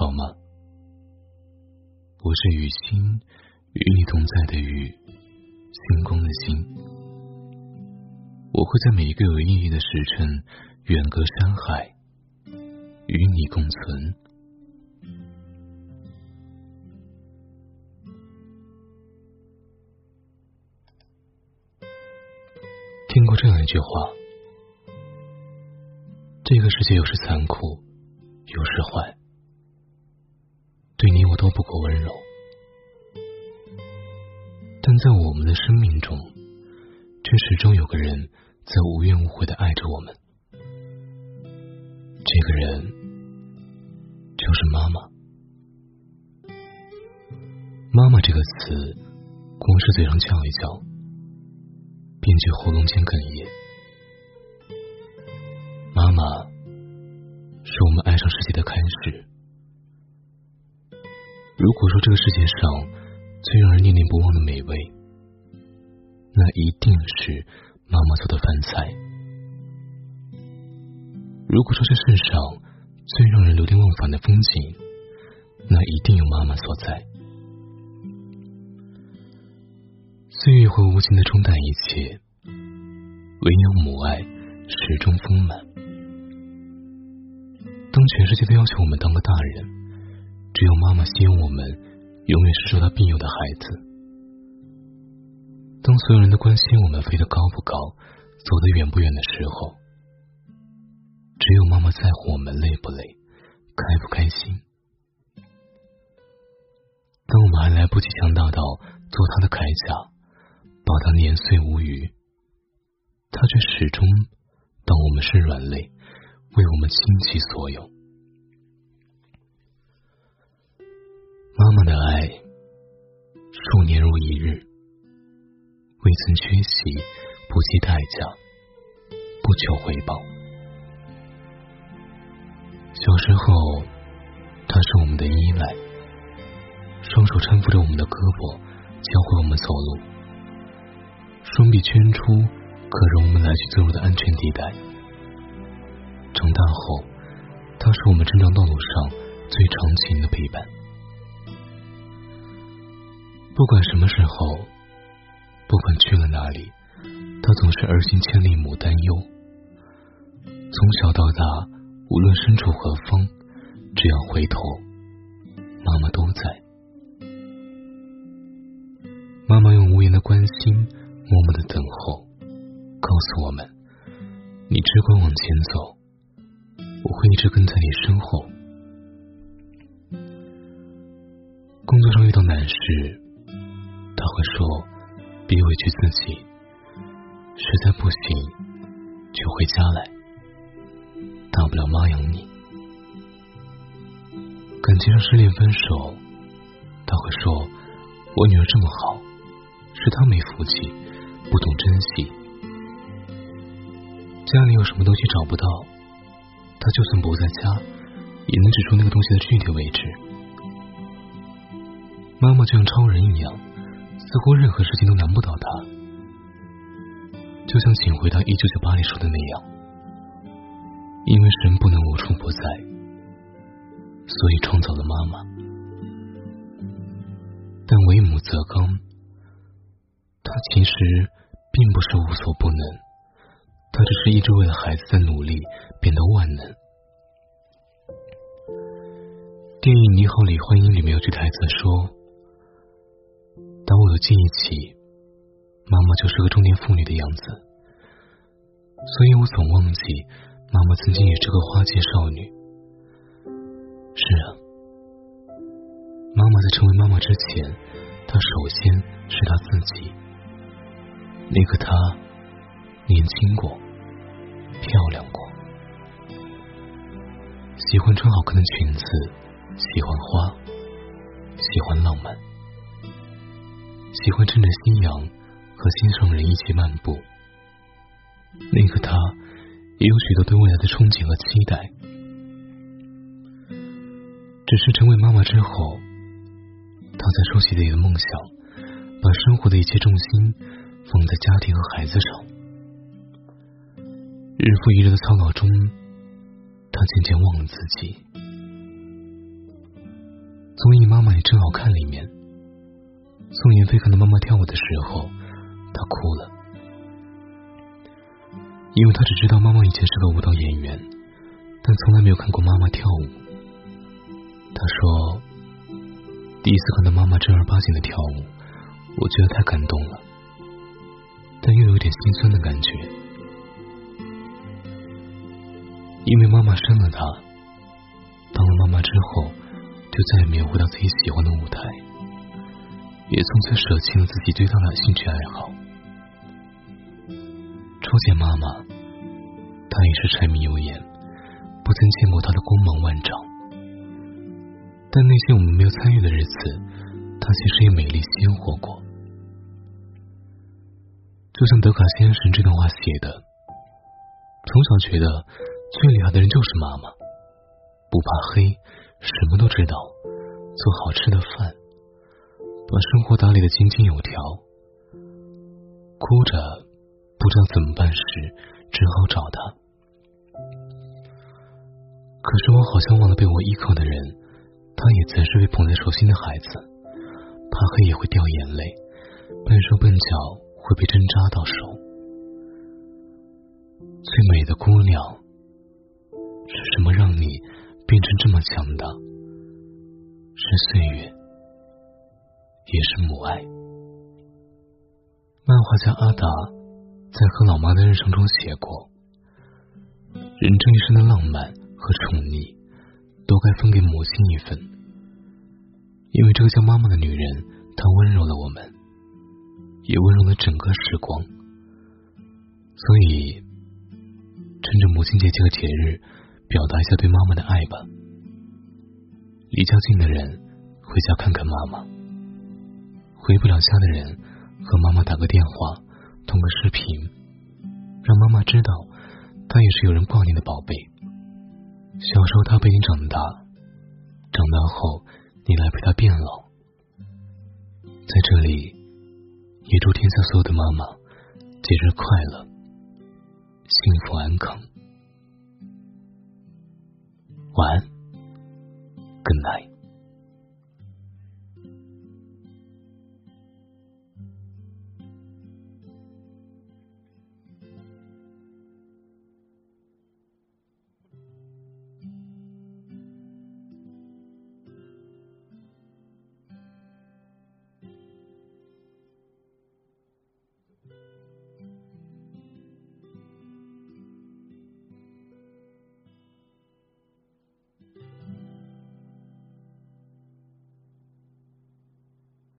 好吗？我是雨欣，与你同在的雨，星光的星。我会在每一个有意义的时辰，远隔山海，与你共存。听过这样一句话：这个世界有时残酷，有时坏。都不够温柔，但在我们的生命中，却始终有个人在无怨无悔的爱着我们。这个人就是妈妈。妈妈这个词，光是嘴上叫一叫，便觉喉咙间哽咽。妈妈是我们爱上世界的开始。如果说这个世界上最让人念念不忘的美味，那一定是妈妈做的饭菜。如果说这世上最让人流连忘返的风景，那一定有妈妈所在。岁月会无情的冲淡一切，唯有母爱始终丰满。当全世界都要求我们当个大人。只有妈妈希望我们永远是受她庇佑的孩子。当所有人都关心我们飞得高不高、走得远不远的时候，只有妈妈在乎我们累不累、开不开心。当我们还来不及强大到做她的铠甲，把她碾碎无余，她却始终当我们是软肋，为我们倾其所有。妈妈的爱，数年如一日，未曾缺席，不计代价，不求回报。小时候，她是我们的依赖，双手搀扶着我们的胳膊，教会我们走路；双臂圈出可容我们来去自如的安全地带。长大后，她是我们成长道路上最长情的陪伴。不管什么时候，不管去了哪里，他总是儿行千里母担忧。从小到大，无论身处何方，只要回头，妈妈都在。妈妈用无言的关心，默默的等候，告诉我们：你只管往前走，我会一直跟在你身后。工作上遇到难事。他会说：“别委屈自己，实在不行就回家来，大不了妈养你。”感情上失恋分手，他会说：“我女儿这么好，是她没福气，不懂珍惜。家里有什么东西找不到，他就算不在家，也能指出那个东西的具体位置。”妈妈就像超人一样。似乎任何事情都难不倒他，就像《请回答一九九八》里说的那样，因为神不能无处不在，所以创造了妈妈。但为母则刚，他其实并不是无所不能，他只是一直为了孩子在努力，变得万能。电影《你好，李焕英》里面有句台词说。我记忆起，妈妈就是个中年妇女的样子，所以我总忘记妈妈曾经也是个花季少女。是啊，妈妈在成为妈妈之前，她首先是她自己。那个她，年轻过，漂亮过，喜欢穿好看的裙子，喜欢花，喜欢浪漫。喜欢趁着夕阳和心上人一起漫步，那个他也有许多对未来的憧憬和期待。只是成为妈妈之后，他才收起自己的梦想，把生活的一切重心放在家庭和孩子上。日复一日的操劳中，他渐渐忘了自己。综艺《妈妈也真好看》里面，宋妍霏看到妈妈跳舞的时候，她哭了，因为她只知道妈妈以前是个舞蹈演员，但从来没有看过妈妈跳舞。她说，第一次看到妈妈正儿八经的跳舞，我觉得太感动了，但又有点心酸的感觉，因为妈妈生了她，当了妈妈之后。就再也没有回到自己喜欢的舞台，也从此舍弃了自己最大的兴趣爱好。初见妈妈，她也是柴米油盐，不曾见过她的光芒万丈。但那些我们没有参与的日子，她其实也美丽鲜活过。就像德卡先生这段话写的：“从小觉得最厉害的人就是妈妈，不怕黑。”什么都知道，做好吃的饭，把生活打理的井井有条。哭着不知道怎么办时，只好找他。可是我好像忘了被我依靠的人，他也曾是被捧在手心的孩子，怕黑也会掉眼泪，笨手笨脚会被针扎到手。最美的姑娘，是什么让你？变成这么强大，是岁月，也是母爱。漫画家阿达在和老妈的日常中写过：人这一生的浪漫和宠溺，都该分给母亲一份。因为这个叫妈妈的女人，她温柔了我们，也温柔了整个时光。所以，趁着母亲节这个节日。表达一下对妈妈的爱吧。离家近的人回家看看妈妈，回不了家的人和妈妈打个电话，通个视频，让妈妈知道她也是有人挂念的宝贝。小时候她陪你长大，长大后你来陪她变老。在这里，也祝天下所有的妈妈节日快乐，幸福安康。晚安，Good night。